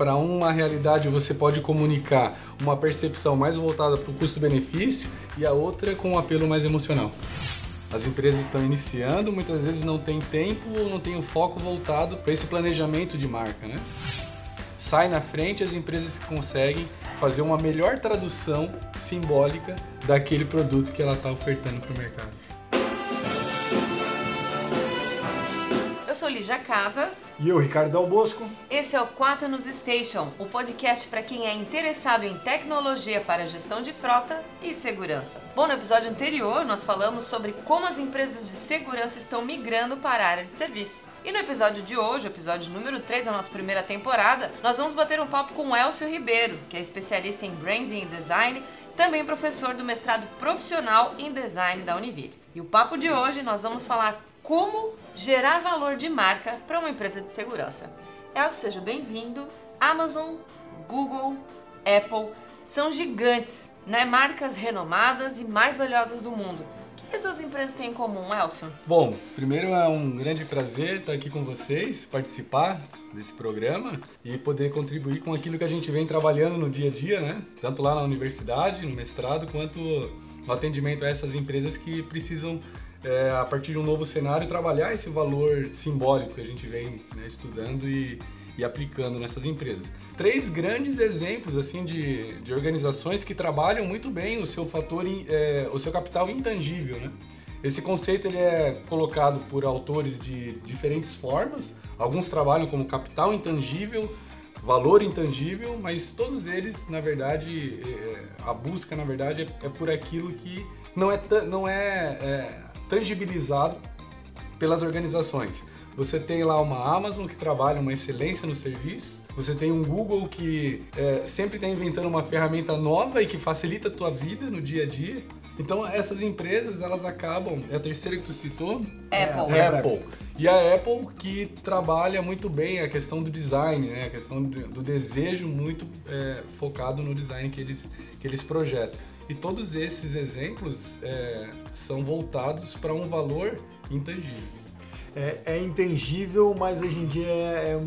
para uma realidade você pode comunicar uma percepção mais voltada para o custo-benefício e a outra com um apelo mais emocional. As empresas estão iniciando, muitas vezes não tem tempo ou não tem o foco voltado para esse planejamento de marca, né? Sai na frente as empresas que conseguem fazer uma melhor tradução simbólica daquele produto que ela está ofertando para o mercado. Lígia Casas. E eu, Ricardo Dal Bosco. Esse é o Quaternos Station, o podcast para quem é interessado em tecnologia para gestão de frota e segurança. Bom, no episódio anterior nós falamos sobre como as empresas de segurança estão migrando para a área de serviços. E no episódio de hoje, o episódio número 3 da nossa primeira temporada, nós vamos bater um papo com o Elcio Ribeiro, que é especialista em branding e design também professor do mestrado profissional em design da Univille. E o papo de hoje nós vamos falar como gerar valor de marca para uma empresa de segurança. Elcio, seja bem-vindo. Amazon, Google, Apple são gigantes, né? marcas renomadas e mais valiosas do mundo. O que essas empresas têm em comum, Elcio? Bom, primeiro é um grande prazer estar aqui com vocês, participar desse programa e poder contribuir com aquilo que a gente vem trabalhando no dia a dia, né? Tanto lá na universidade, no mestrado, quanto no atendimento a essas empresas que precisam é, a partir de um novo cenário, trabalhar esse valor simbólico que a gente vem né, estudando e, e, aplicando nessas empresas. Três grandes exemplos assim de, de organizações que trabalham muito bem o seu fator, é, o seu capital intangível, né? Esse conceito ele é colocado por autores de diferentes formas. Alguns trabalham como capital intangível, valor intangível, mas todos eles, na verdade, é, a busca, na verdade, é, é por aquilo que não é, não é, é tangibilizado pelas organizações. Você tem lá uma Amazon que trabalha uma excelência no serviço, você tem um Google que é, sempre está inventando uma ferramenta nova e que facilita a tua vida no dia a dia. Então essas empresas elas acabam, é a terceira que tu citou? Apple. É, Apple. E a Apple que trabalha muito bem a questão do design, né? a questão do, do desejo muito é, focado no design que eles, que eles projetam. E todos esses exemplos é, são voltados para um valor intangível. É, é, intangível, mas hoje em dia é, é,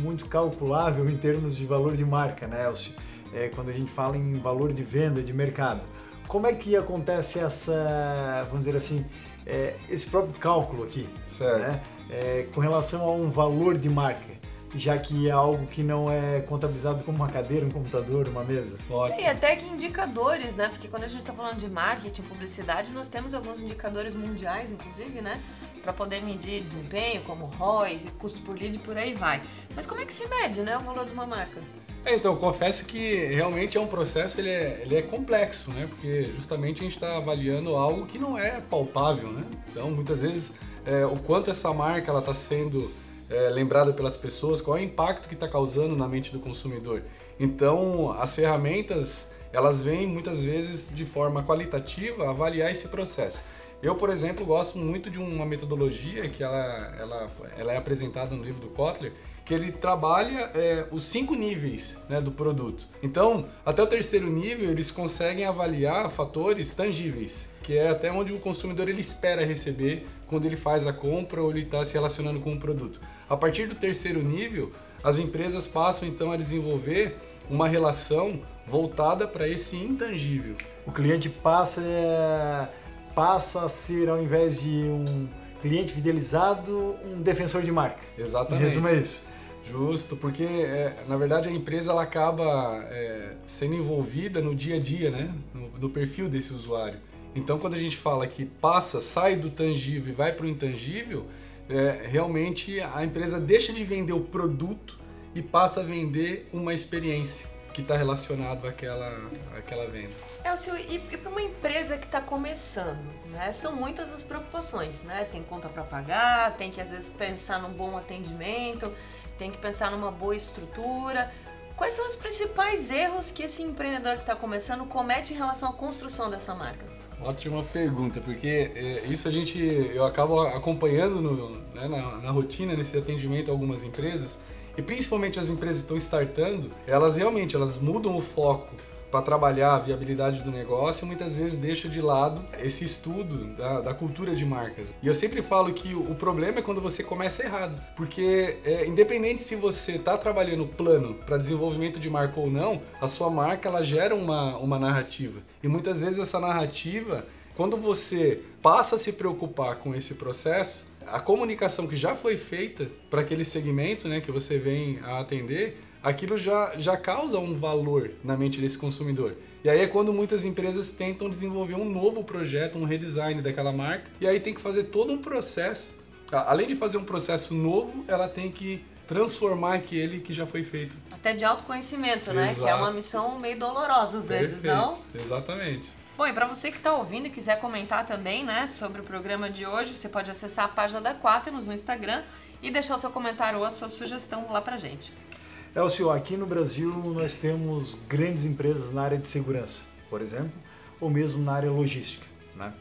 muito calculável em termos de valor de marca, né, Elcio? É, quando a gente fala em valor de venda, de mercado. Como é que acontece essa, vamos dizer assim, é, esse próprio cálculo aqui? Certo. Né? É, com relação a um valor de marca? Já que é algo que não é contabilizado como uma cadeira, um computador, uma mesa. Ótimo. E até que indicadores, né? Porque quando a gente está falando de marketing, publicidade, nós temos alguns indicadores mundiais, inclusive, né? Para poder medir desempenho, como ROI, custo por lead, por aí vai. Mas como é que se mede, né, o valor de uma marca? É, então, confesso que realmente é um processo, ele é, ele é complexo, né? Porque justamente a gente está avaliando algo que não é palpável, né? Então, muitas vezes, é, o quanto essa marca ela está sendo é, lembrada pelas pessoas, qual é o impacto que está causando na mente do consumidor. Então, as ferramentas, elas vêm muitas vezes de forma qualitativa avaliar esse processo. Eu, por exemplo, gosto muito de uma metodologia que ela, ela, ela é apresentada no livro do Kotler, que ele trabalha é, os cinco níveis né, do produto. Então, até o terceiro nível, eles conseguem avaliar fatores tangíveis, que é até onde o consumidor ele espera receber quando ele faz a compra ou ele está se relacionando com o produto. A partir do terceiro nível, as empresas passam então a desenvolver uma relação voltada para esse intangível. O cliente passa, é, passa a ser, ao invés de um cliente fidelizado, um defensor de marca. Exatamente. Resumo é isso. Justo, porque é, na verdade a empresa ela acaba é, sendo envolvida no dia a dia, né? No, no, perfil desse usuário. Então quando a gente fala que passa, sai do tangível e vai para o intangível, é, realmente a empresa deixa de vender o produto e passa a vender uma experiência que está relacionado àquela, àquela venda. Elcio, e, e para uma empresa que está começando, né, são muitas as preocupações, né? Tem conta para pagar, tem que às vezes pensar num bom atendimento, tem que pensar numa boa estrutura. Quais são os principais erros que esse empreendedor que está começando comete em relação à construção dessa marca? Ótima pergunta, porque é, isso a gente eu acabo acompanhando no, né, na, na, rotina nesse atendimento a algumas empresas e principalmente as empresas que estão startando, elas realmente elas mudam o foco para trabalhar a viabilidade do negócio, muitas vezes deixa de lado esse estudo da, da cultura de marcas. E eu sempre falo que o, problema é quando você começa errado, porque é, independente se você está trabalhando plano para desenvolvimento de marca ou não, a sua marca ela gera uma, uma narrativa. E muitas vezes essa narrativa, quando você passa a se preocupar com esse processo, a comunicação que já foi feita para aquele segmento né, que você vem a atender, aquilo já, já causa um valor na mente desse consumidor. E aí é quando muitas empresas tentam desenvolver um novo projeto, um redesign daquela marca, e aí tem que fazer todo um processo. Além de fazer um processo novo, ela tem que transformar aquele que já foi feito. Até de autoconhecimento, né? Que é uma missão meio dolorosa às Perfeito. vezes, não? Exatamente. Bom, e para você que está ouvindo e quiser comentar também, né, sobre o programa de hoje, você pode acessar a página da Quaternos no Instagram e deixar o seu comentário ou a sua sugestão lá pra gente. Elcio, aqui no Brasil nós temos grandes empresas na área de segurança, por exemplo, ou mesmo na área logística. Né?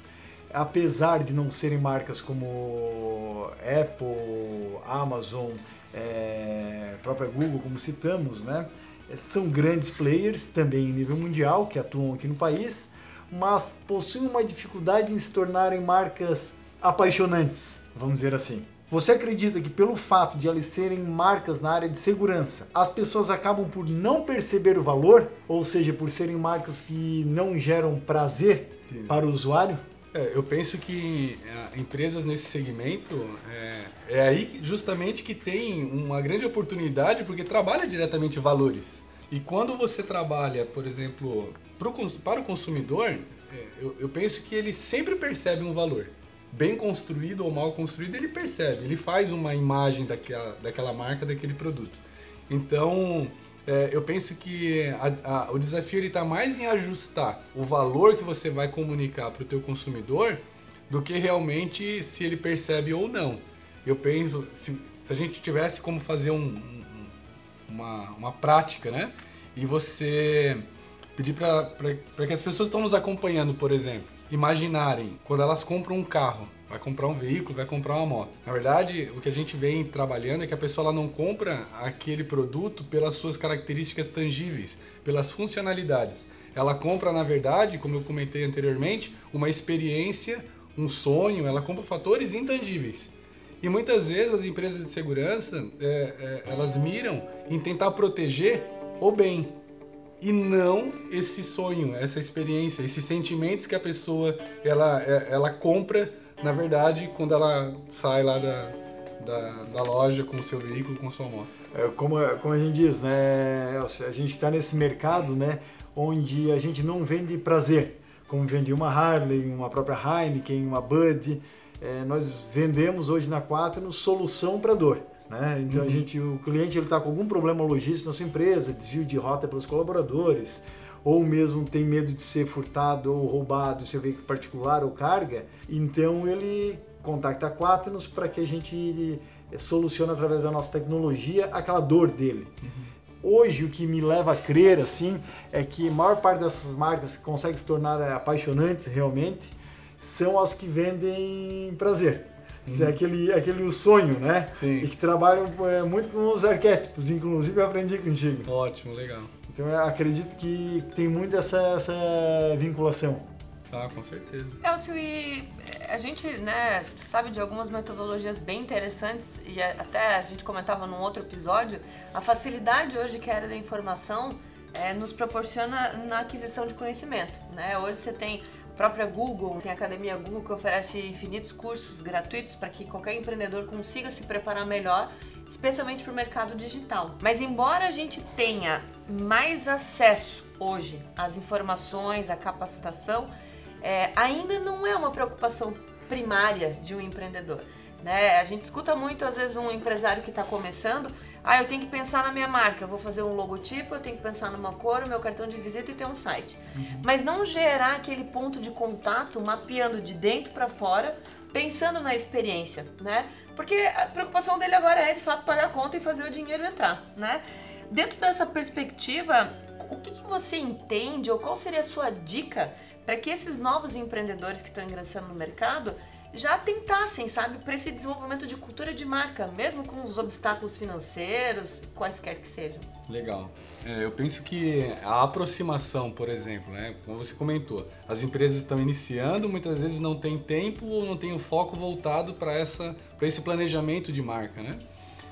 Apesar de não serem marcas como Apple, Amazon, é, própria Google, como citamos, né? são grandes players também em nível mundial que atuam aqui no país, mas possuem uma dificuldade em se tornarem marcas apaixonantes, vamos dizer assim. Você acredita que pelo fato de elas serem marcas na área de segurança, as pessoas acabam por não perceber o valor, ou seja, por serem marcas que não geram prazer para o usuário? É, eu penso que é, empresas nesse segmento é, é, aí justamente que tem uma grande oportunidade porque trabalha diretamente valores. E quando você trabalha, por exemplo, pro, para o consumidor, é, eu, eu penso que ele sempre percebe um valor bem construído ou mal construído, ele percebe, ele faz uma imagem daquela, daquela marca, daquele produto. Então, é, eu penso que a, a, o desafio está mais em ajustar o valor que você vai comunicar para o teu consumidor do que realmente se ele percebe ou não. Eu penso, se, se a gente tivesse como fazer um, um, uma, uma prática, né? E você pedir para que as pessoas que estão nos acompanhando, por exemplo, imaginarem quando elas compram um carro, vai comprar um veículo, vai comprar uma moto. Na verdade, o que a gente vem trabalhando é que a pessoa ela não compra aquele produto pelas suas características tangíveis, pelas funcionalidades. Ela compra, na verdade, como eu comentei anteriormente, uma experiência, um sonho, ela compra fatores intangíveis. E muitas vezes as empresas de segurança, é, é, elas miram em tentar proteger o bem, e não esse sonho, essa experiência, esses sentimentos que a pessoa ela, é, ela compra, na verdade, quando ela sai lá da, da, da loja com o seu veículo, com sua moto. É, como, como a gente diz, né, a gente está nesse mercado, né, onde a gente não vende prazer, como vende uma Harley, uma própria Heineken, uma Bud, é, nós vendemos hoje na Quaterno solução para dor. Né? Então uhum. a gente, o cliente ele está com algum problema logístico na sua empresa, desvio de rota pelos colaboradores, ou mesmo tem medo de ser furtado ou roubado seu veículo particular ou carga, então ele contacta a Quaternos para que a gente eh, solucione através da nossa tecnologia aquela dor dele. Uhum. Hoje o que me leva a crer assim é que a maior parte dessas marcas que conseguem se tornar apaixonantes realmente são as que vendem prazer. Isso é aquele, aquele o sonho, né? Sim. E que trabalham é, muito com os arquétipos, inclusive eu aprendi contigo. Ótimo, legal. Então eu acredito que tem muito essa, essa vinculação. Ah, com certeza. Elcio, e a gente né, sabe de algumas metodologias bem interessantes e até a gente comentava num outro episódio, a facilidade hoje que a área da informação é, nos proporciona na aquisição de conhecimento. Né? Hoje você tem própria Google, tem a Academia Google que oferece infinitos cursos gratuitos para que qualquer empreendedor consiga se preparar melhor, especialmente para o mercado digital. Mas embora a gente tenha mais acesso hoje às informações, à capacitação, é, ainda não é uma preocupação primária de um empreendedor. Né? A gente escuta muito, às vezes, um empresário que está começando ah, eu tenho que pensar na minha marca, eu vou fazer um logotipo, eu tenho que pensar numa cor, meu cartão de visita e ter um site. Uhum. Mas não gerar aquele ponto de contato, mapeando de dentro para fora, pensando na experiência, né? Porque a preocupação dele agora é de fato pagar a conta e fazer o dinheiro entrar, né? Dentro dessa perspectiva, o que, que você entende ou qual seria a sua dica para que esses novos empreendedores que estão ingressando no mercado já tentassem, sabe, para esse desenvolvimento de cultura de marca, mesmo com os obstáculos financeiros, quaisquer que sejam. Legal. É, eu penso que a aproximação, por exemplo, né, como você comentou, as empresas estão iniciando, muitas vezes não tem tempo ou não tem o foco voltado para essa para esse planejamento de marca, né?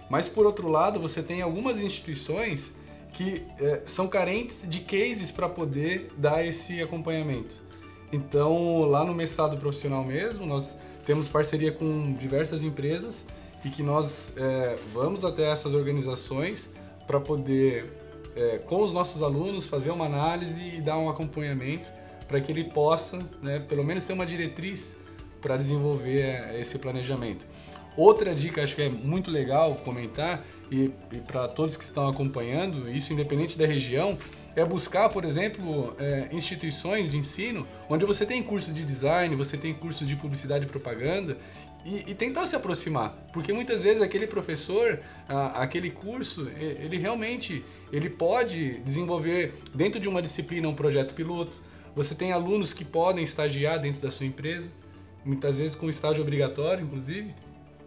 Mas por outro lado, você tem algumas instituições que é, são carentes de cases para poder dar esse acompanhamento. Então, lá no mestrado profissional mesmo, nós temos parceria com diversas empresas e que nós é, vamos até essas organizações para poder, é, com os nossos alunos, fazer uma análise e dar um acompanhamento para que ele possa, né, pelo menos, ter uma diretriz para desenvolver é, esse planejamento. Outra dica, acho que é muito legal comentar, e, e para todos que estão acompanhando, isso independente da região, é buscar, por exemplo, é, instituições de ensino onde você tem cursos de design, você tem cursos de publicidade e propaganda e, e tentar se aproximar, porque muitas vezes aquele professor, a, aquele curso, ele realmente ele pode desenvolver dentro de uma disciplina um projeto piloto. Você tem alunos que podem estagiar dentro da sua empresa, muitas vezes com estágio obrigatório, inclusive.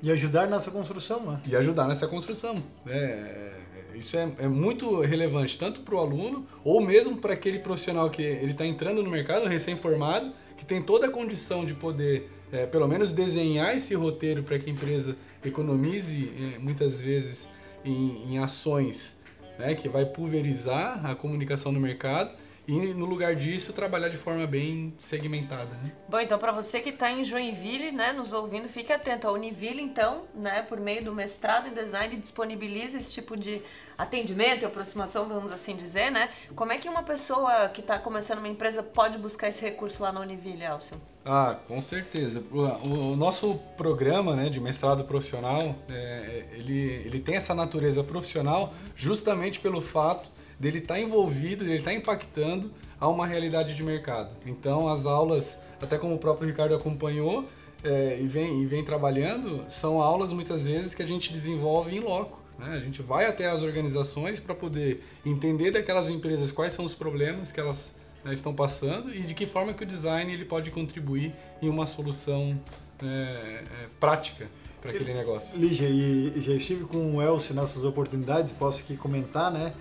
E ajudar nessa construção, né? E ajudar nessa construção. É, isso é, é muito relevante, tanto para o aluno, ou mesmo para aquele profissional que ele está entrando no mercado, recém-formado, que tem toda a condição de poder, é, pelo menos, desenhar esse roteiro para que a empresa economize, é, muitas vezes, em, em ações né, que vai pulverizar a comunicação no mercado e no lugar disso trabalhar de forma bem segmentada. Né? Bom, então para você que está em Joinville, né, nos ouvindo, fique atento. A Univille, então, né, por meio do mestrado em design, disponibiliza esse tipo de atendimento e aproximação, vamos assim dizer, né? Como é que uma pessoa que está começando uma empresa pode buscar esse recurso lá na Univille, Elcio? Ah, com certeza. O, o nosso programa né, de mestrado profissional, é, ele, ele tem essa natureza profissional justamente pelo fato dele estar tá envolvido, dele estar tá impactando a uma realidade de mercado. Então as aulas, até como o próprio Ricardo acompanhou é, e, vem, e vem trabalhando, são aulas muitas vezes que a gente desenvolve em loco. Né? A gente vai até as organizações para poder entender daquelas empresas quais são os problemas que elas né, estão passando e de que forma que o design ele pode contribuir em uma solução é, é, prática para aquele negócio. Lígia, e já estive com o Elcio nessas oportunidades, posso aqui comentar, né?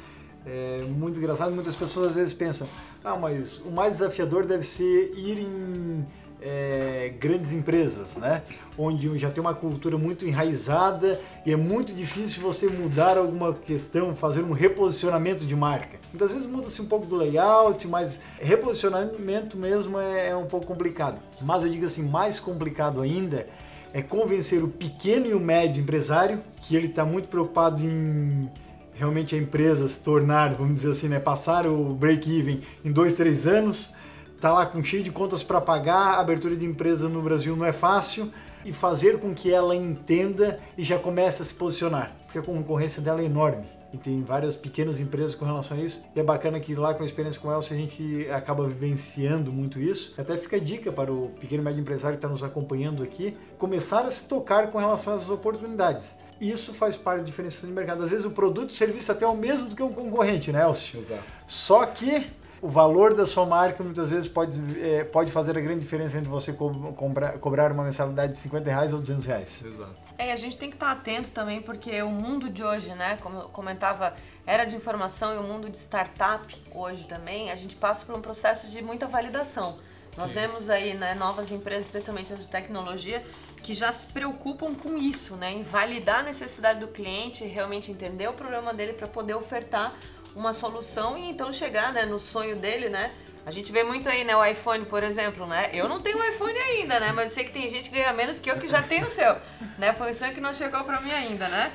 É muito engraçado, muitas pessoas às vezes pensam, ah, mas o mais desafiador deve ser ir em é, grandes empresas, né? Onde já tem uma cultura muito enraizada e é muito difícil você mudar alguma questão, fazer um reposicionamento de marca. Muitas vezes muda-se um pouco do layout, mas reposicionamento mesmo é, é um pouco complicado. Mas eu digo assim, mais complicado ainda é convencer o pequeno e o médio empresário que ele está muito preocupado em realmente a empresa se tornar, vamos dizer assim, né, passar o break-even em dois, três anos, tá lá com cheio de contas para pagar, a abertura de empresa no Brasil não é fácil e fazer com que ela entenda e já comece a se posicionar, porque a concorrência dela é enorme. E tem várias pequenas empresas com relação a isso. E é bacana que lá com a experiência com o Elcio a gente acaba vivenciando muito isso. Até fica a dica para o pequeno e médio empresário que está nos acompanhando aqui, começar a se tocar com relação às oportunidades isso faz parte da diferenciação de mercado. Às vezes o produto e o serviço até é o mesmo do que o concorrente, né, Elcio? Exato. Só que o valor da sua marca muitas vezes pode, é, pode fazer a grande diferença entre você co cobrar, cobrar uma mensalidade de 50 reais ou 200 reais. Exato. É, a gente tem que estar atento também, porque o mundo de hoje, né, como eu comentava, era de informação e o mundo de startup hoje também, a gente passa por um processo de muita validação. Nós Sim. vemos aí né, novas empresas, especialmente as de tecnologia, que já se preocupam com isso, né, em validar a necessidade do cliente, realmente entender o problema dele para poder ofertar uma solução e então chegar né, no sonho dele, né? A gente vê muito aí, né, o iPhone, por exemplo, né? Eu não tenho iPhone ainda, né? Mas eu sei que tem gente que ganha menos que eu que já tem o seu, né? Foi um sonho que não chegou para mim ainda, né?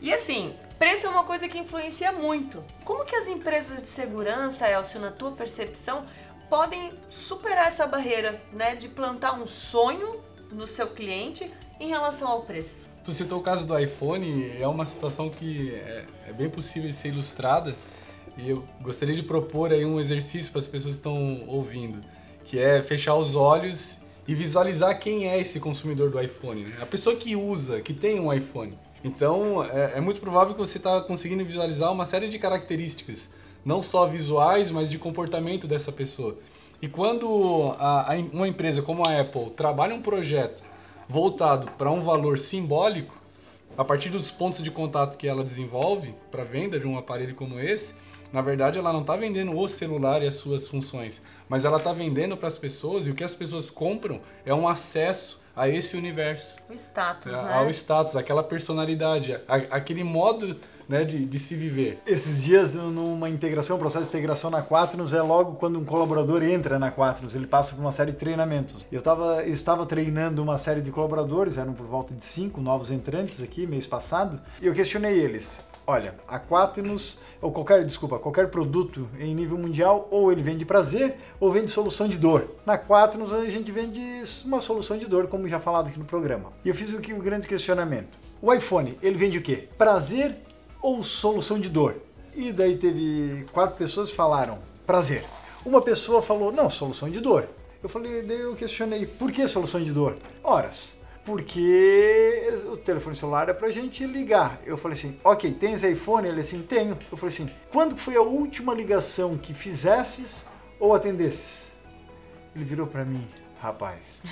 E assim, preço é uma coisa que influencia muito. Como que as empresas de segurança, Elcio, na tua percepção, podem superar essa barreira, né, de plantar um sonho no seu cliente em relação ao preço? Tu citou o caso do iPhone, é uma situação que é, é bem possível de ser ilustrada e eu gostaria de propor aí um exercício para as pessoas que estão ouvindo, que é fechar os olhos e visualizar quem é esse consumidor do iPhone, né? a pessoa que usa, que tem um iPhone. Então é, é muito provável que você está conseguindo visualizar uma série de características não só visuais, mas de comportamento dessa pessoa. E quando a, a, uma empresa como a Apple trabalha um projeto voltado para um valor simbólico, a partir dos pontos de contato que ela desenvolve para venda de um aparelho como esse, na verdade ela não está vendendo o celular e as suas funções, mas ela está vendendo para as pessoas e o que as pessoas compram é um acesso a esse universo. O status, a, né? Ao status, aquela personalidade, a, aquele modo né, de, de, se viver. Esses dias, numa integração, um processo de integração na Quaternos, é logo quando um colaborador entra na Quaternos, ele passa por uma série de treinamentos. Eu, tava, eu estava treinando uma série de colaboradores, eram por volta de cinco novos entrantes aqui, mês passado, e eu questionei eles. Olha, a Quaternos, ou qualquer, desculpa, qualquer produto em nível mundial, ou ele vende prazer, ou vende solução de dor. Na Quaternos a gente vende uma solução de dor, como já falado aqui no programa. E eu fiz que o grande questionamento. O iPhone, ele vende o quê? Prazer ou solução de dor? E daí teve quatro pessoas que falaram prazer. Uma pessoa falou, não, solução de dor. Eu falei, daí eu questionei, por que solução de dor? Horas, porque o telefone celular é pra gente ligar. Eu falei assim, ok, tens iPhone? Ele assim, tenho. Eu falei assim, quando foi a última ligação que fizesses ou atendesses? Ele virou para mim, rapaz,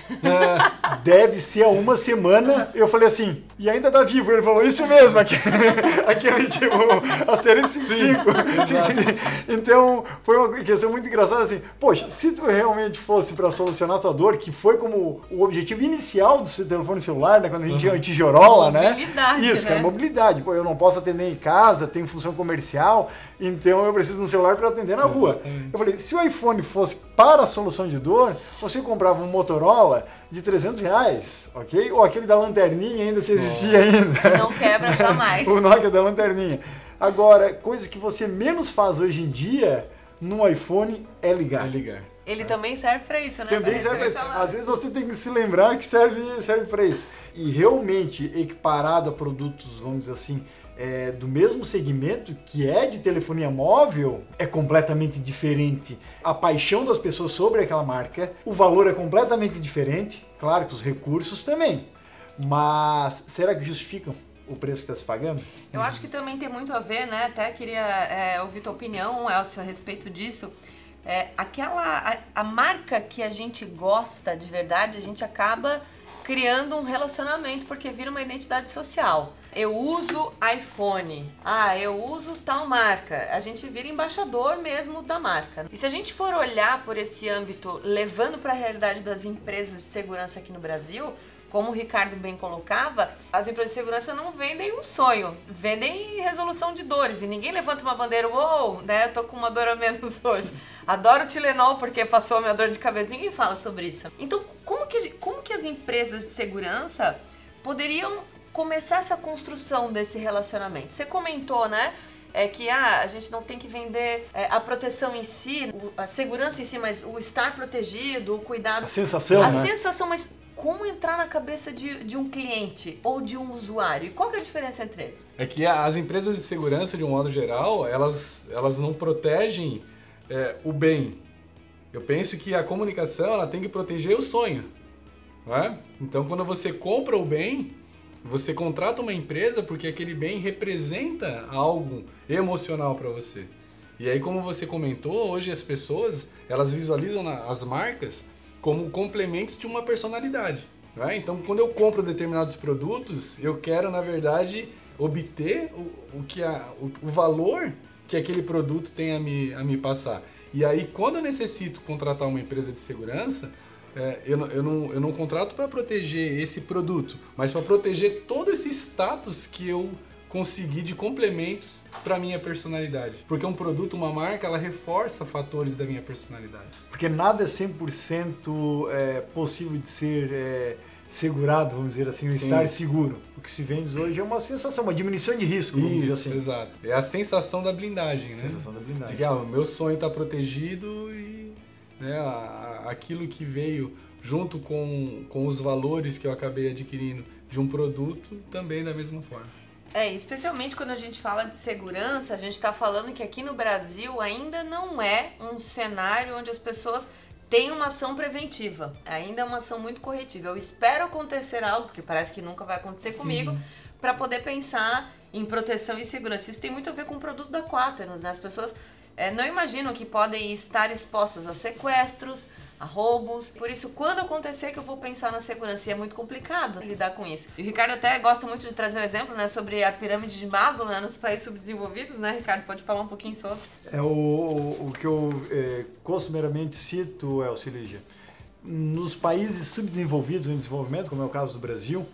deve ser há uma semana. Eu falei assim, e ainda tá vivo. Ele falou, isso mesmo, aquele, aquele tipo, asterisco 55. Então, foi uma questão muito engraçada assim, poxa, se tu realmente fosse para solucionar a tua dor, que foi como o objetivo inicial do seu telefone celular, né, quando a gente tinha uhum. tijorola, né? Mobilidade, Isso, né? cara, mobilidade. Pô, eu não posso atender em casa, tem função comercial, então eu preciso de um celular para atender na rua. Exatamente. Eu falei, se o iPhone fosse para a solução de dor, você comprava um Motorola de 300 reais, ok? Ou aquele da lanterninha ainda se existia ainda. Não quebra jamais. o Nokia da lanterninha. Agora, coisa que você menos faz hoje em dia no iPhone é ligar. É ligar. Ele também serve para isso, né? Também pra serve para isso. Às vezes você tem que se lembrar que serve, serve para isso. E realmente, equiparado a produtos, vamos dizer assim, é, do mesmo segmento, que é de telefonia móvel, é completamente diferente. A paixão das pessoas sobre aquela marca, o valor é completamente diferente. Claro que os recursos também. Mas será que justificam o preço que está se pagando? Eu acho que também tem muito a ver, né? Até queria é, ouvir tua opinião, Elcio, a respeito disso. É, aquela a, a, marca que a gente gosta de verdade, a gente acaba criando um relacionamento porque vira uma identidade social. Eu uso iPhone. Ah, eu uso tal marca. A gente vira embaixador mesmo da marca. E se a gente for olhar por esse âmbito, levando para a realidade das empresas de segurança aqui no Brasil, como o Ricardo bem colocava, as empresas de segurança não vendem um sonho, vendem resolução de dores. E ninguém levanta uma bandeira, uou, né? Eu tô com uma dor a menos hoje. Adoro Tilenol porque passou a minha dor de cabeça. Ninguém fala sobre isso. Então, como que, como que as empresas de segurança poderiam começar essa construção desse relacionamento? Você comentou, né? é que ah, a gente não tem que vender é, a proteção em si, a segurança em si, mas o estar protegido, o cuidado. A sensação, A né? sensação, mas como entrar na cabeça de, de um cliente ou de um usuário? E qual é a diferença entre eles? É que as empresas de segurança, de um modo geral, elas, elas não protegem é, o bem. Eu penso que a comunicação ela tem que proteger o sonho. Não é? Então, quando você compra o bem, você contrata uma empresa porque aquele bem representa algo emocional para você. E aí, como você comentou, hoje as pessoas elas visualizam as marcas como complementos de uma personalidade. Né? Então, quando eu compro determinados produtos, eu quero, na verdade, obter o, o que a, o, o, valor que aquele produto tem a me, a me passar. E aí, quando eu necessito contratar uma empresa de segurança, é, eu, não, eu, não, eu não contrato para proteger esse produto, mas para proteger todo esse status que eu consegui de complementos para minha personalidade. Porque um produto, uma marca, ela reforça fatores da minha personalidade. Porque nada é 100% é, possível de ser é, segurado, vamos dizer assim, Sim. estar seguro. O que se vende hoje é uma sensação, uma diminuição de risco, vamos dizer Isso, assim. exato. É a sensação da blindagem, né? Sensação da De blindagem. que ah, o meu sonho está protegido e né, a- aquilo que veio junto com, com os valores que eu acabei adquirindo de um produto também da mesma forma. É, especialmente quando a gente fala de segurança, a gente está falando que aqui no Brasil ainda não é um cenário onde as pessoas têm uma ação preventiva. Ainda é uma ação muito corretiva. Eu espero acontecer algo, porque parece que nunca vai acontecer comigo, para poder pensar em proteção e segurança. Isso tem muito a ver com o produto da Quaternos, né? As pessoas é, não imaginam que podem estar expostas a sequestros, a roubos. Por isso, quando acontecer que eu vou pensar na segurança, e é muito complicado lidar com isso. E o Ricardo até gosta muito de trazer um exemplo, né, sobre a pirâmide de Maslow, né, nos países subdesenvolvidos, né, Ricardo? Pode falar um pouquinho sobre? É o, o, que eu é, costumeiramente cito, Elcilígia. Nos países subdesenvolvidos em desenvolvimento, como é o caso do Brasil,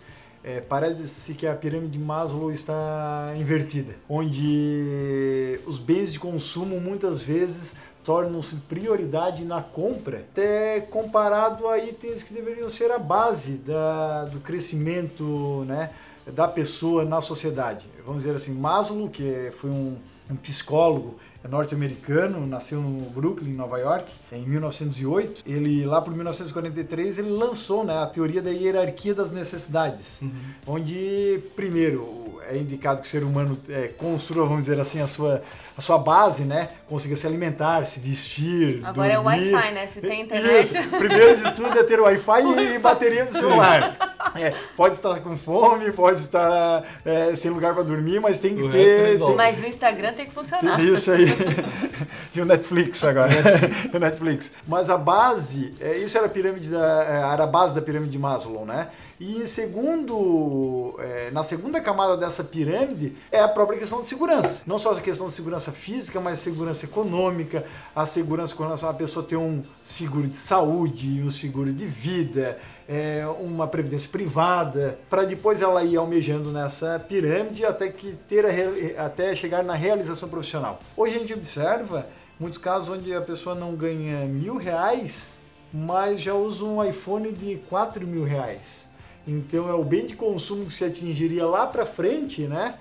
é, parece que a pirâmide de Maslow está invertida, onde os bens de consumo muitas vezes tornam-se prioridade na compra, até comparado a itens que deveriam ser a base da, do crescimento né, da pessoa na sociedade. Vamos dizer assim, Maslow, que foi um, um psicólogo norte-americano, nasceu no Brooklyn, Nova York, em 1908. Ele lá por 1943 ele lançou, né, a teoria da hierarquia das necessidades, uhum. onde primeiro é indicado que o ser humano é, construa, vamos dizer assim, a sua, a sua base, né? Consiga se alimentar, se vestir. Agora dormir. é o Wi-Fi, né? Se tem internet. Isso. Primeiro de tudo é ter Wi-Fi e bateria do celular. É, pode estar com fome, pode estar é, sem lugar para dormir, mas tem que o ter. Tem... Mas o Instagram tem que funcionar. Tem isso aí. e o Netflix agora. o Netflix. Mas a base, é, isso era a pirâmide da. É, era a base da pirâmide de Maslow, né? E em segundo, é, na segunda camada dessa pirâmide é a própria questão de segurança. Não só a questão de segurança física, mas segurança econômica, a segurança com relação a pessoa ter um seguro de saúde, um seguro de vida, é, uma previdência privada, para depois ela ir almejando nessa pirâmide até que ter a, até chegar na realização profissional. Hoje a gente observa muitos casos onde a pessoa não ganha mil reais, mas já usa um iPhone de quatro mil reais. Então é o bem de consumo que se atingiria lá para frente, né?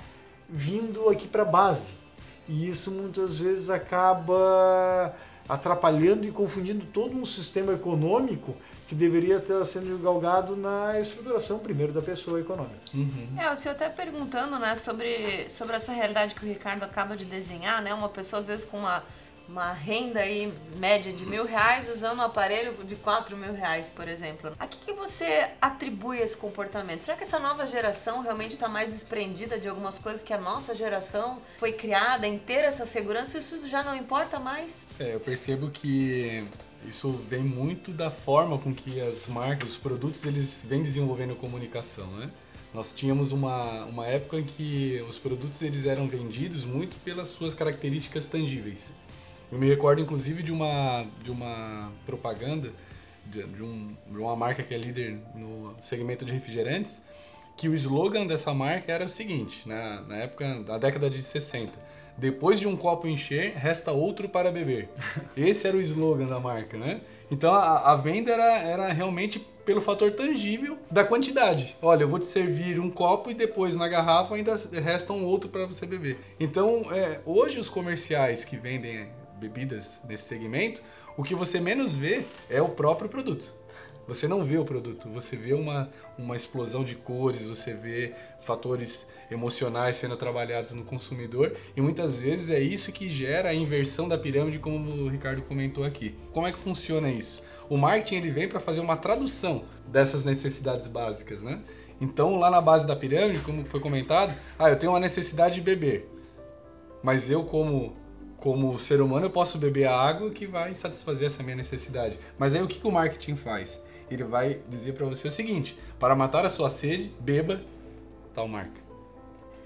Vindo aqui para a base. E isso muitas vezes acaba atrapalhando e confundindo todo um sistema econômico que deveria estar sendo galgado na estruturação primeiro da pessoa econômica. Uhum. É, o senhor até perguntando, né, sobre, sobre essa realidade que o Ricardo acaba de desenhar, né, uma pessoa às vezes com uma uma renda aí média de mil reais usando um aparelho de quatro mil reais, por exemplo. A que, que você atribui esse comportamento? Será que essa nova geração realmente está mais desprendida de algumas coisas que a nossa geração foi criada em ter essa segurança? Isso já não importa mais? É, eu percebo que isso vem muito da forma com que as marcas, os produtos, eles vêm desenvolvendo comunicação, né? Nós tínhamos uma, uma época em que os produtos eles eram vendidos muito pelas suas características tangíveis. Eu me recordo, inclusive, de uma, de uma propaganda de, de, um, de uma marca que é líder no segmento de refrigerantes, que o slogan dessa marca era o seguinte, na, na época, da década de 60, depois de um copo encher, resta outro para beber. Esse era o slogan da marca, né? Então a, a, venda era, era realmente pelo fator tangível da quantidade. Olha, eu vou te servir um copo e depois na garrafa ainda resta um outro para você beber. Então, é, hoje os comerciais que vendem bebidas nesse segmento, o que você menos vê é o próprio produto. Você não vê o produto, você vê uma, uma explosão de cores, você vê fatores emocionais sendo trabalhados no consumidor e muitas vezes é isso que gera a inversão da pirâmide, como o Ricardo comentou aqui. Como é que funciona isso? O marketing ele vem para fazer uma tradução dessas necessidades básicas, né? Então, lá na base da pirâmide, como foi comentado, ah, eu tenho uma necessidade de beber. Mas eu, como como ser humano, eu posso beber a água que vai satisfazer essa minha necessidade. Mas aí o que, que o marketing faz? Ele vai dizer para você o seguinte: para matar a sua sede, beba tal marca.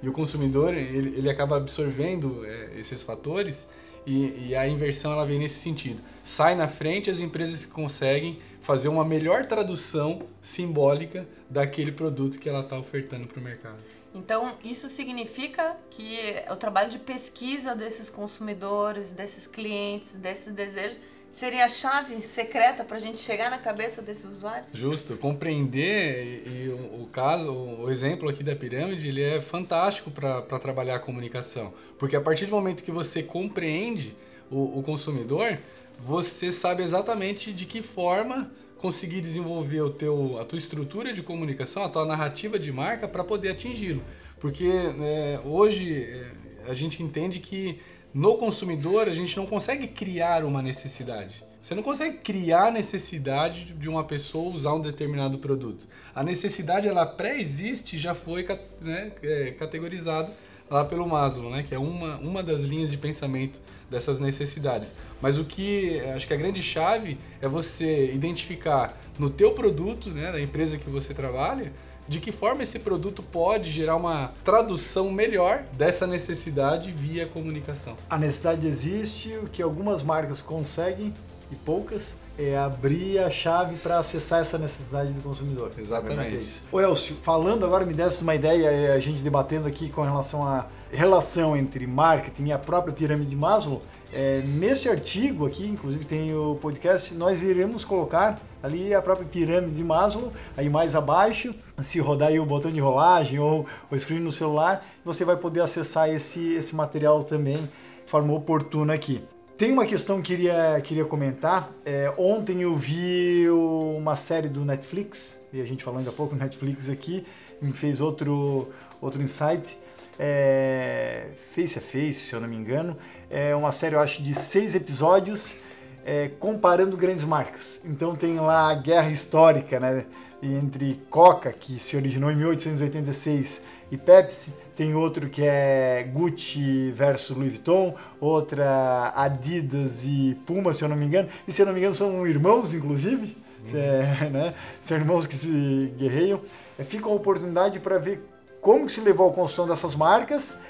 E o consumidor ele, ele acaba absorvendo é, esses fatores e, e, a inversão ela vem nesse sentido. Sai na frente as empresas que conseguem fazer uma melhor tradução simbólica daquele produto que ela está ofertando para o mercado. Então, isso significa que o trabalho de pesquisa desses consumidores, desses clientes, desses desejos, seria a chave secreta para a gente chegar na cabeça desses usuários? Justo, compreender e, e o, o, caso, o exemplo aqui da pirâmide, ele é fantástico para trabalhar a comunicação, porque a partir do momento que você compreende o, o consumidor, você sabe exatamente de que forma conseguir desenvolver o teu, a tua estrutura de comunicação, a tua narrativa de marca para poder atingi-lo. Porque é, hoje é, a gente entende que no consumidor a gente não consegue criar uma necessidade. Você não consegue criar a necessidade de uma pessoa usar um determinado produto. A necessidade ela pré-existe, já foi né, é, categorizada lá pelo Maslow, né? Que é uma, uma das linhas de pensamento dessas necessidades. Mas o que acho que a grande chave é você identificar no teu produto, né, da empresa que você trabalha, de que forma esse produto pode gerar uma tradução melhor dessa necessidade via comunicação. A necessidade existe, o que algumas marcas conseguem e poucas é abrir a chave para acessar essa necessidade do consumidor. Exatamente. É isso. Ô Elcio, falando agora, me desse uma ideia, a gente debatendo aqui com relação à relação entre marketing e a própria pirâmide de Maslow, é, neste artigo aqui, inclusive tem o podcast, nós iremos colocar ali a própria pirâmide de Maslow, aí mais abaixo, se rodar aí o botão de rolagem ou o screen no celular, você vai poder acessar esse, esse material também de forma oportuna aqui. Tem uma questão que queria, queria comentar. É, ontem eu vi uma série do Netflix, e a gente falando há pouco Netflix aqui, me fez outro, outro insight. É, face a Face, se eu não me engano, é uma série, eu acho, de seis episódios é, comparando grandes marcas. Então tem lá a guerra histórica né, entre Coca, que se originou em 1886, e Pepsi. Tem outro que é Gucci versus Louis Vuitton, outra Adidas e Puma, se eu não me engano. E se eu não me engano são irmãos, inclusive. Uhum. É, né? São irmãos que se guerreiam. É, fica uma oportunidade para ver como se levou à construção dessas marcas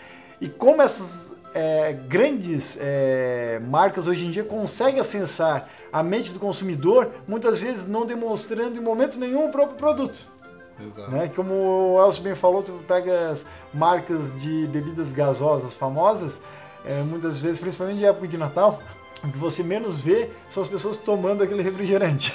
e como essas é, grandes é, marcas hoje em dia conseguem acessar a mente do consumidor, muitas vezes não demonstrando em momento nenhum o próprio produto. Exato. Né? Como o Elcio bem falou, tu pega as marcas de bebidas gasosas famosas, é, muitas vezes, principalmente em época de Natal, o que você menos vê são as pessoas tomando aquele refrigerante.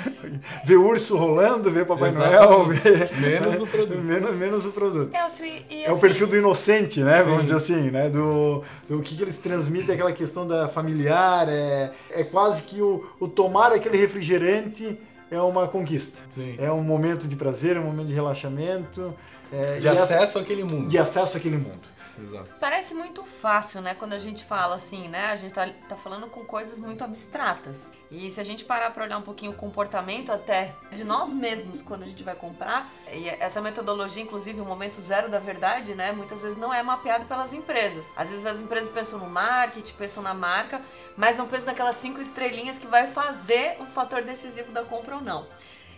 vê urso rolando, vê Papai Exatamente. Noel, vê, menos o produto. Menos, menos o produto. É, e, e é o perfil do inocente, né? Sim. Vamos dizer assim, né? Do, do que, que eles transmitem, aquela questão da familiar. É, é quase que o, o tomar aquele refrigerante é uma conquista. Sim. É um momento de prazer, é um momento de relaxamento. É, de acesso essa, àquele mundo. De acesso àquele mundo. Exato. Parece muito fácil, né? Quando a gente fala assim, né? A gente tá, tá falando com coisas muito abstratas. E se a gente parar para olhar um pouquinho o comportamento até de nós mesmos quando a gente vai comprar, e essa metodologia, inclusive o momento zero da verdade, né? Muitas vezes não é mapeado pelas empresas. Às vezes as empresas pensam no marketing, pensam na marca, mas não pensam naquelas cinco estrelinhas que vai fazer o fator decisivo da compra ou não.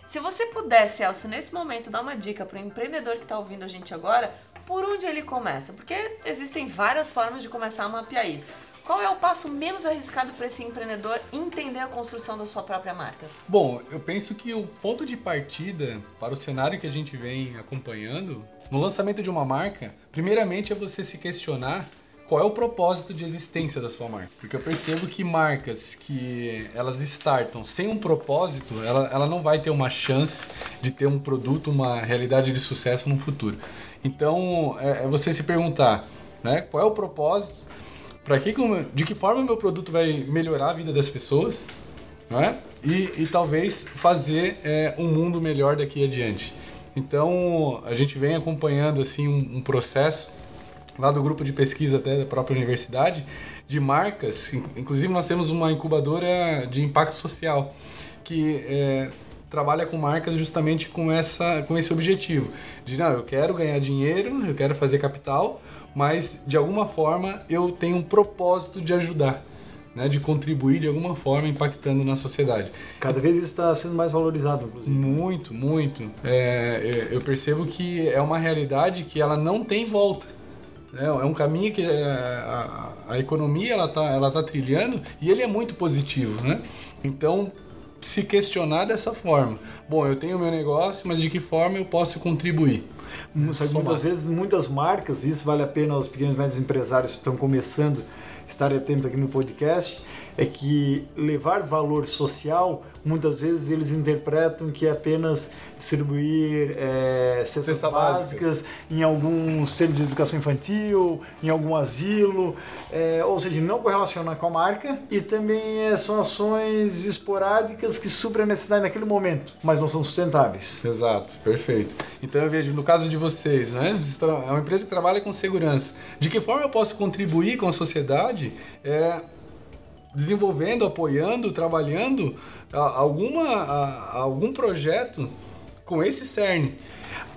Se você pudesse, Elcio, nesse momento dar uma dica para o empreendedor que está ouvindo a gente agora, por onde ele começa? Porque existem várias formas de começar a mapear isso. Qual é o passo menos arriscado para esse empreendedor entender a construção da sua própria marca? Bom, eu penso que o ponto de partida para o cenário que a gente vem acompanhando no lançamento de uma marca, primeiramente é você se questionar qual é o propósito de existência da sua marca. Porque eu percebo que marcas que elas startam sem um propósito, ela, ela não vai ter uma chance de ter um produto, uma realidade de sucesso no futuro. Então, é, é você se perguntar, né, qual é o propósito, para que, de que forma meu produto vai melhorar a vida das pessoas, né? E, e talvez fazer é, um mundo melhor daqui adiante. Então, a gente vem acompanhando assim um, um processo lá do grupo de pesquisa até da própria universidade de marcas, inclusive nós temos uma incubadora de impacto social que é, trabalha com marcas justamente com, essa, com esse objetivo. De não, eu quero ganhar dinheiro, eu quero fazer capital, mas de alguma forma eu tenho um propósito de ajudar. Né, de contribuir de alguma forma impactando na sociedade. Cada vez isso está sendo mais valorizado, inclusive. Muito, muito. É, eu percebo que é uma realidade que ela não tem volta. É, é um caminho que é, a, a, economia ela tá, ela tá trilhando e ele é muito positivo, né? Então se questionar dessa forma. Bom, eu tenho meu negócio, mas de que forma eu posso contribuir? Muitas vezes, muitas marcas, isso vale a pena aos pequenos e médios empresários que estão começando a estar atentos aqui no podcast, é que levar valor social, muitas vezes eles interpretam que é apenas distribuir é, cestas Cesta básicas em algum centro de educação infantil, em algum asilo, é, ou seja, não correlacionar com a marca e também é, são ações esporádicas que suprem a necessidade naquele momento, mas não são sustentáveis. Exato, perfeito. Então eu vejo, no caso de vocês, né, é uma empresa que trabalha com segurança. De que forma eu posso contribuir com a sociedade? É, desenvolvendo, apoiando, trabalhando alguma, algum projeto com esse cerne.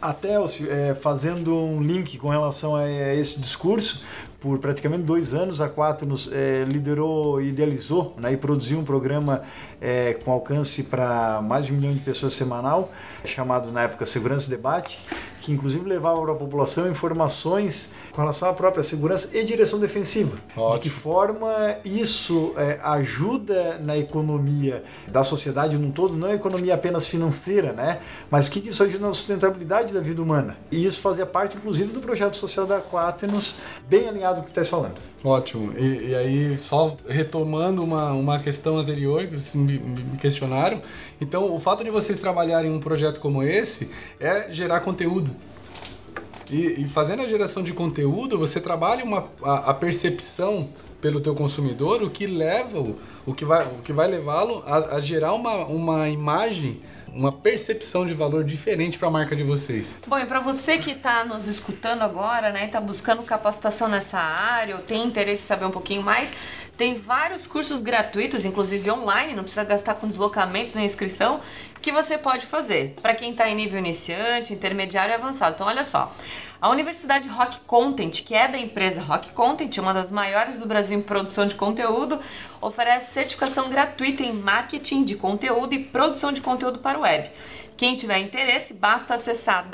Até é, fazendo um link com relação a esse discurso, por praticamente dois anos, a Quaternos é, liderou idealizou né, e produziu um programa é, com alcance para mais de um milhão de pessoas semanal, chamado na época Segurança e Debate, que inclusive levava para a população informações com relação à própria segurança e direção defensiva. Ótimo. De que forma isso é, ajuda na economia da sociedade num todo, não é economia apenas financeira, né? Mas o que isso ajuda na sustentabilidade da vida humana. E isso fazia parte, inclusive, do projeto social da Quaternos, bem alinhado com o que está falando. Ótimo. E, e, aí, só retomando uma, uma questão anterior que vocês me, me, questionaram. Então, o fato de vocês trabalharem em um projeto como esse é gerar conteúdo. E, e fazendo a geração de conteúdo, você trabalha uma, a, a percepção pelo teu consumidor, o que leva, o que vai, o que vai levá-lo a, a, gerar uma, uma imagem, uma percepção de valor diferente para a marca de vocês. Bom, e para você que está nos escutando agora, né, está buscando capacitação nessa área, ou tem interesse em saber um pouquinho mais, tem vários cursos gratuitos, inclusive online, não precisa gastar com deslocamento nem inscrição, que você pode fazer para quem está em nível iniciante, intermediário e avançado. Então, olha só. A Universidade Rock Content, que é da empresa Rock Content, uma das maiores do Brasil em produção de conteúdo, oferece certificação gratuita em marketing de conteúdo e produção de conteúdo para o web. Quem tiver interesse, basta acessar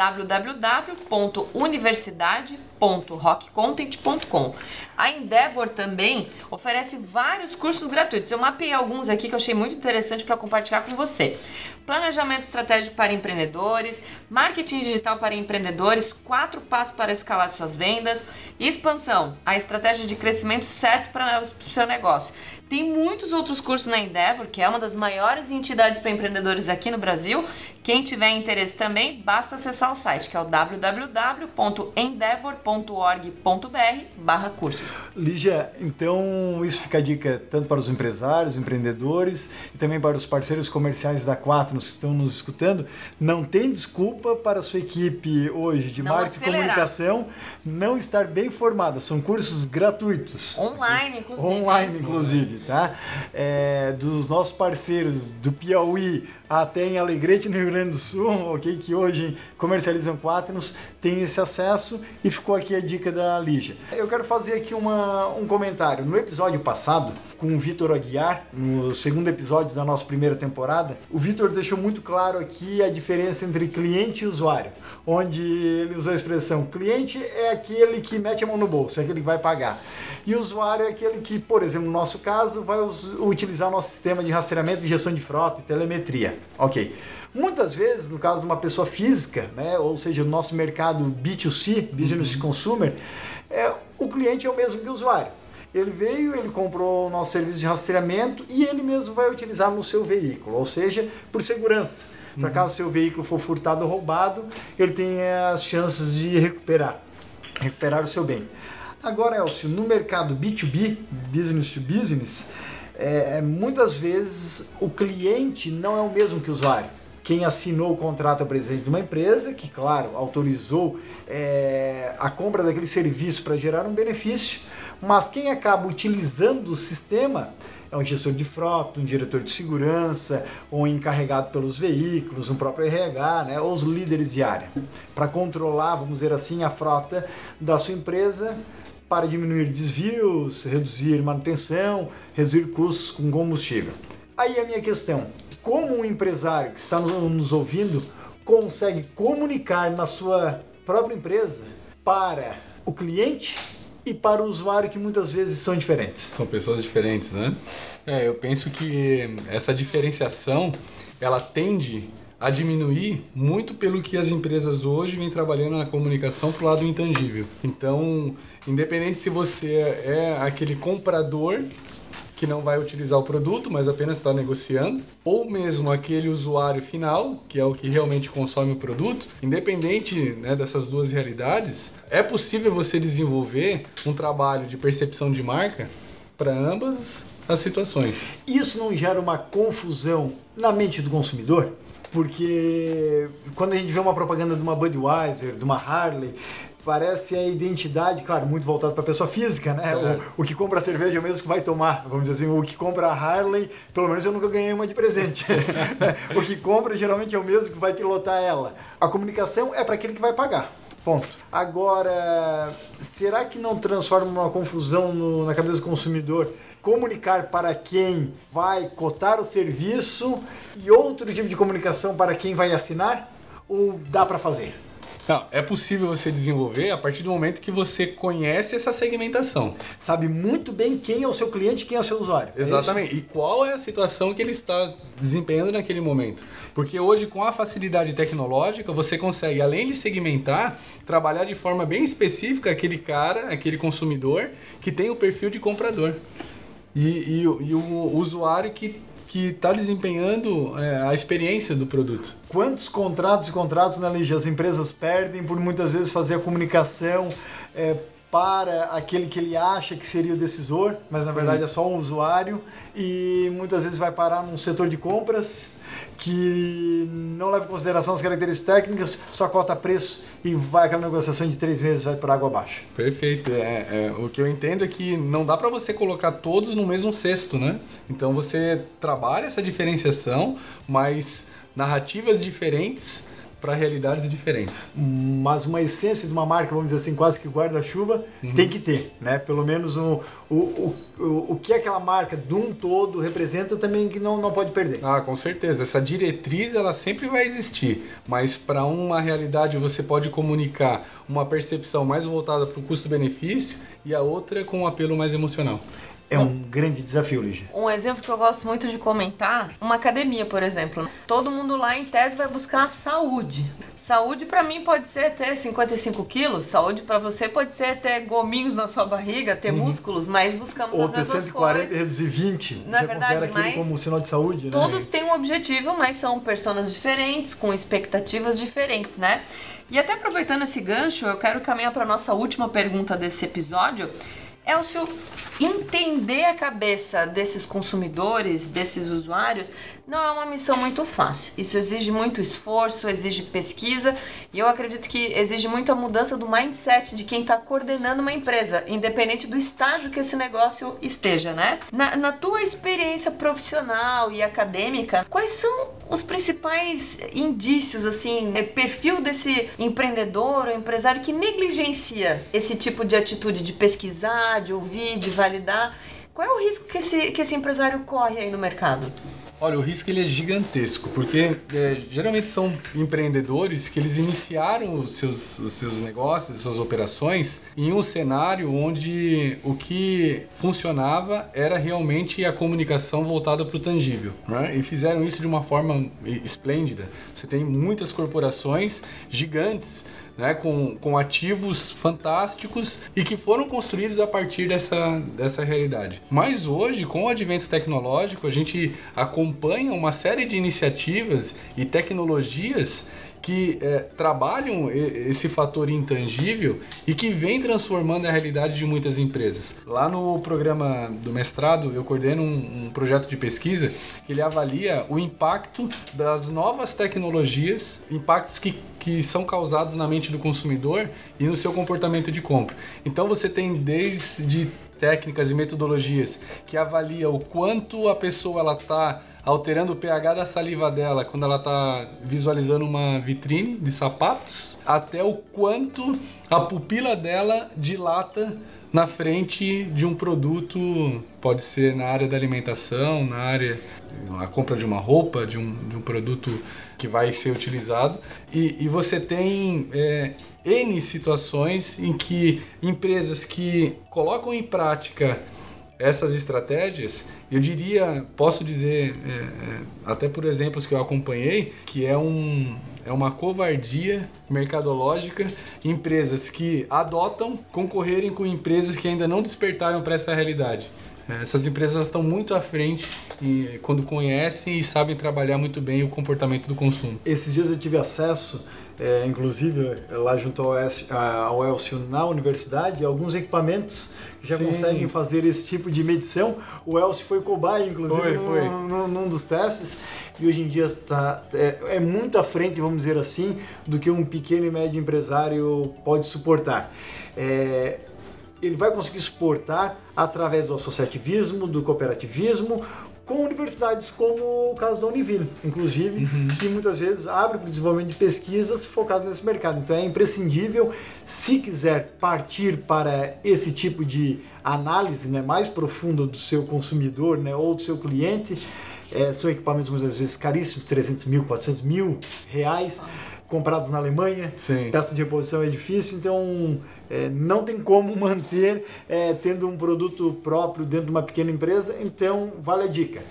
www.universidade.rockcontent.com. A Endeavor também oferece vários cursos gratuitos. Eu mapeei alguns aqui que eu achei muito interessante para compartilhar com você planejamento estratégico para empreendedores, marketing digital para empreendedores, quatro passos para escalar suas vendas, expansão, a estratégia de crescimento certo para o seu negócio. Tem muitos outros cursos na Endeavor, que é uma das maiores entidades para empreendedores aqui no Brasil. Quem tiver interesse também, basta acessar o site, que é o www.endeavor.org.br cursos. Lígia, então isso fica a dica tanto para os empresários, empreendedores e também para os parceiros comerciais da Quatnos que estão nos escutando. Não tem desculpa para a sua equipe hoje de não marketing e comunicação não estar bem formada. São cursos gratuitos. Online, inclusive. Online, inclusive tá? É, dos nossos parceiros do Piauí até em Alegrete, no Rio Grande do Sul, ok? Que hoje comercializam Quaternos, tem esse acesso e ficou aqui a dica da Lígia. Eu quero fazer aqui uma, um comentário. No episódio passado, com o Vitor Aguiar, no segundo episódio da nossa primeira temporada, o Vitor deixou muito claro aqui a diferença entre cliente e usuário, onde ele usou a expressão cliente é aquele que mete a mão no bolso, é aquele que vai pagar. E o usuário é aquele que, por exemplo, no nosso caso, vai utilizar o nosso sistema de rastreamento de gestão de frota e telemetria. Ok. Muitas vezes, no caso de uma pessoa física, né, ou seja, no nosso mercado B2C, Business uhum. Consumer, é, o cliente é o mesmo que o usuário. Ele veio, ele comprou o nosso serviço de rastreamento e ele mesmo vai utilizar no seu veículo, ou seja, por segurança. Para uhum. caso seu veículo for furtado ou roubado, ele tem as chances de recuperar, recuperar o seu bem. Agora, Elcio, no mercado B2B, business to business, é, é, muitas vezes o cliente não é o mesmo que o usuário. Quem assinou o contrato é o presidente de uma empresa, que, claro, autorizou é, a compra daquele serviço para gerar um benefício, mas quem acaba utilizando o sistema é um gestor de frota, um diretor de segurança, ou um encarregado pelos veículos, um próprio RH, né, ou os líderes de área, para controlar, vamos dizer assim, a frota da sua empresa para diminuir desvios, reduzir manutenção, reduzir custos com combustível. Aí a minha questão: como um empresário que está nos ouvindo consegue comunicar na sua própria empresa para o cliente e para o usuário que muitas vezes são diferentes? São pessoas diferentes, né? É, eu penso que essa diferenciação ela tende a diminuir muito pelo que as empresas hoje vêm trabalhando na comunicação para o lado intangível. Então, independente se você é aquele comprador que não vai utilizar o produto, mas apenas está negociando, ou mesmo aquele usuário final, que é o que realmente consome o produto, independente né, dessas duas realidades, é possível você desenvolver um trabalho de percepção de marca para ambas as situações. Isso não gera uma confusão na mente do consumidor? porque quando a gente vê uma propaganda de uma Budweiser, de uma Harley, parece a identidade, claro, muito voltado para a pessoa física, né? O, o, que compra cerveja é o mesmo que vai tomar, vamos dizer assim, o que compra a Harley, pelo menos eu nunca ganhei uma de presente. o que compra geralmente é o mesmo que vai pilotar ela. A comunicação é para aquele que vai pagar. Ponto. Agora, será que não transforma uma confusão no, na cabeça do consumidor comunicar para quem vai cotar o serviço e outro tipo de comunicação para quem vai assinar? Ou dá para fazer? Não, é possível você desenvolver a partir do momento que você conhece essa segmentação. Sabe muito bem quem é o seu cliente, quem é o seu usuário. É Exatamente. É e qual é a situação que ele está desempenhando naquele momento. Porque hoje, com a facilidade tecnológica, você consegue, além de segmentar, trabalhar de forma bem específica aquele cara, aquele consumidor que tem o perfil de comprador. E, e, e o usuário que que está desempenhando é, a experiência do produto. Quantos contratos e contratos, né, Lígia, as empresas perdem por muitas vezes fazer a comunicação é, para aquele que ele acha que seria o decisor, mas na verdade é só um usuário e muitas vezes vai parar num setor de compras que não leva em consideração as características técnicas, só cota preço e vai aquela negociação de três meses vai por água abaixo. Perfeito. É, é, o que eu entendo é que não dá para você colocar todos no mesmo cesto, né? Então você trabalha essa diferenciação, mas narrativas diferentes para realidades diferentes. Mas uma essência de uma marca, vamos dizer assim, quase que guarda-chuva, uhum. tem que ter, né? Pelo menos o, o, o, o, o que aquela marca de um todo representa também que não, não pode perder. Ah, com certeza. Essa diretriz ela sempre vai existir, mas para uma realidade você pode comunicar uma percepção mais voltada para o custo-benefício e a outra com um apelo mais emocional é um grande desafio, Lígia. Um exemplo que eu gosto muito de comentar, uma academia, por exemplo. Todo mundo lá em tese vai buscar saúde. Saúde para mim pode ser ter 55 quilos, saúde para você pode ser ter gominhos na sua barriga, ter uhum. músculos, mas buscamos Ou as mesmas 140 coisas. reduzir 20. Não é verdade, mas como sinal de saúde, né? Todos têm um objetivo, mas são pessoas diferentes, com expectativas diferentes, né? E até aproveitando esse gancho, eu quero caminhar para nossa última pergunta desse episódio Elcio, entender a cabeça desses consumidores, desses usuários, não é uma missão muito fácil. Isso exige muito esforço, exige pesquisa e eu acredito que exige muito a mudança do mindset de quem está coordenando uma empresa, independente do estágio que esse negócio esteja, né? Na, na tua experiência profissional e acadêmica, quais são os principais indícios, assim, é, perfil desse empreendedor ou empresário que negligencia esse tipo de atitude de pesquisar, de ouvir, de validar? Qual é o risco que esse, que esse empresário corre aí no mercado? Olha, o risco ele é gigantesco, porque é, geralmente são empreendedores que eles iniciaram os seus, os seus negócios, suas operações, em um cenário onde o que funcionava era realmente a comunicação voltada para o tangível. Né? E fizeram isso de uma forma esplêndida. Você tem muitas corporações gigantes né, com, com ativos fantásticos e que foram construídos a partir dessa, dessa realidade. Mas hoje, com o advento tecnológico, a gente acompanha uma série de iniciativas e tecnologias que é, trabalham esse fator intangível e que vem transformando a realidade de muitas empresas. Lá no programa do mestrado, eu coordeno um, um projeto de pesquisa que ele avalia o impacto das novas tecnologias, impactos que que são causados na mente do consumidor e no seu comportamento de compra. Então você tem desde técnicas e metodologias que avalia o quanto a pessoa ela está alterando o pH da saliva dela quando ela está visualizando uma vitrine de sapatos, até o quanto a pupila dela dilata na frente de um produto, pode ser na área da alimentação, na área a compra de uma roupa, de um, de um produto que vai ser utilizado. E, e você tem é, N situações em que empresas que colocam em prática essas estratégias, eu diria, posso dizer, é, é, até por exemplos que eu acompanhei, que é, um, é uma covardia mercadológica empresas que adotam concorrerem com empresas que ainda não despertaram para essa realidade. É, essas empresas estão muito à frente e, quando conhecem e sabem trabalhar muito bem o comportamento do consumo. Esses dias eu tive acesso é, inclusive lá junto ao, ao Elcio na universidade, alguns equipamentos já Sim. conseguem fazer esse tipo de medição. O Elcio foi cobaia, inclusive, foi, foi. Num, num, dos testes, e hoje em dia tá, é, é muito à frente, vamos dizer assim, do que um pequeno e médio empresário pode suportar. É, ele vai conseguir suportar através do associativismo, do cooperativismo, com universidades como o caso da Univille, inclusive, uhum. que muitas vezes abre para o desenvolvimento de pesquisas focadas nesse mercado. Então é imprescindível, se quiser partir para esse tipo de análise né, mais profunda do seu consumidor né, ou do seu cliente, é, são equipamentos muitas vezes caríssimos, 300 mil, 400 mil reais comprados na Alemanha, Sim. taxa de reposição é difícil, então é, não tem como manter é, tendo um produto próprio dentro de uma pequena empresa, então vale a dica.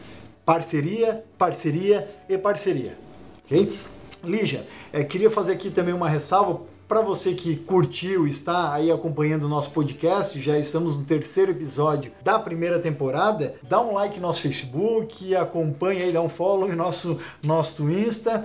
Parceria, parceria e parceria. Ok? Lígia, é, queria fazer aqui também uma ressalva para você que curtiu, está aí acompanhando o nosso podcast, já estamos no terceiro episódio da primeira temporada. Dá um like no nosso Facebook, acompanha aí, dá um follow no nosso, nosso Insta.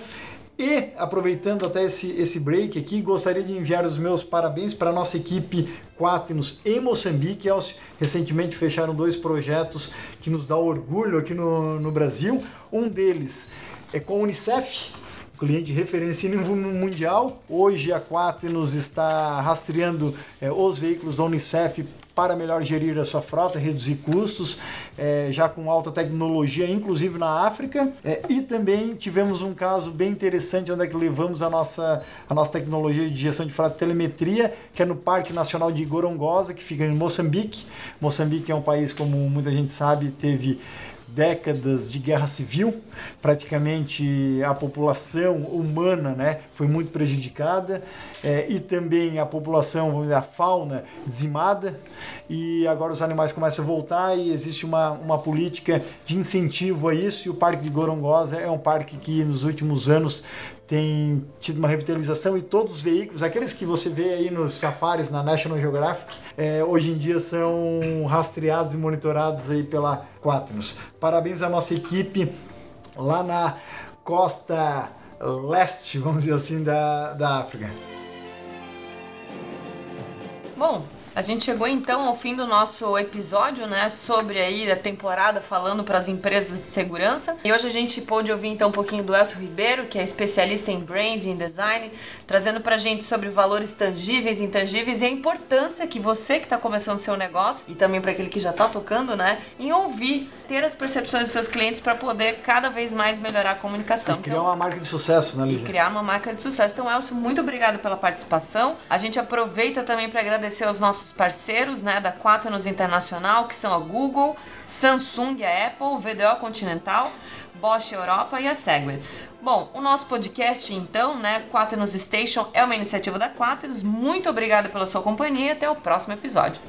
E, aproveitando até esse, esse break aqui, gostaria de enviar os meus parabéns para a nossa equipe Quaternos em Moçambique. Eles recentemente fecharam dois projetos que nos dá orgulho aqui no, no Brasil. Um deles é com a Unicef, cliente de referência no mundial. Hoje a Quaternos está rastreando é, os veículos da Unicef para melhor gerir a sua frota, reduzir custos, é, já com alta tecnologia, inclusive na África. É, e também tivemos um caso bem interessante onde é que levamos a nossa, a nossa tecnologia de gestão de frota e telemetria, que é no Parque Nacional de Gorongosa, que fica em Moçambique. Moçambique é um país, como muita gente sabe, teve décadas de guerra civil, praticamente a população humana né, foi muito prejudicada é, e também a população, vamos dizer, a fauna dizimada e agora os animais começam a voltar e existe uma, uma política de incentivo a isso e o Parque de Gorongosa é um parque que nos últimos anos tem tido uma revitalização e todos os veículos, aqueles que você vê aí nos safaris na National Geographic, é, hoje em dia são rastreados e monitorados aí pela Quaternos. Parabéns à nossa equipe lá na costa leste, vamos dizer assim, da, da África. Bom, a gente chegou então ao fim do nosso episódio, né, sobre aí a temporada falando para as empresas de segurança. E hoje a gente pôde ouvir então um pouquinho do Elcio Ribeiro, que é especialista em branding design, trazendo para a gente sobre valores tangíveis e intangíveis e a importância que você que está começando seu negócio e também para aquele que já está tocando, né, em ouvir, ter as percepções dos seus clientes para poder cada vez mais melhorar a comunicação. E criar então, uma marca de sucesso, né, Lígia? E criar uma marca de sucesso. Então, Elcio, muito obrigado pela participação. A gente aproveita também para agradecer aos nossos nossos parceiros né, da Quaternos Internacional, que são a Google, Samsung, a Apple, VDO Continental, Bosch Europa e a Segway. Bom, o nosso podcast, então, né, Quaternos Station, é uma iniciativa da Quaternos. Muito obrigada pela sua companhia até o próximo episódio.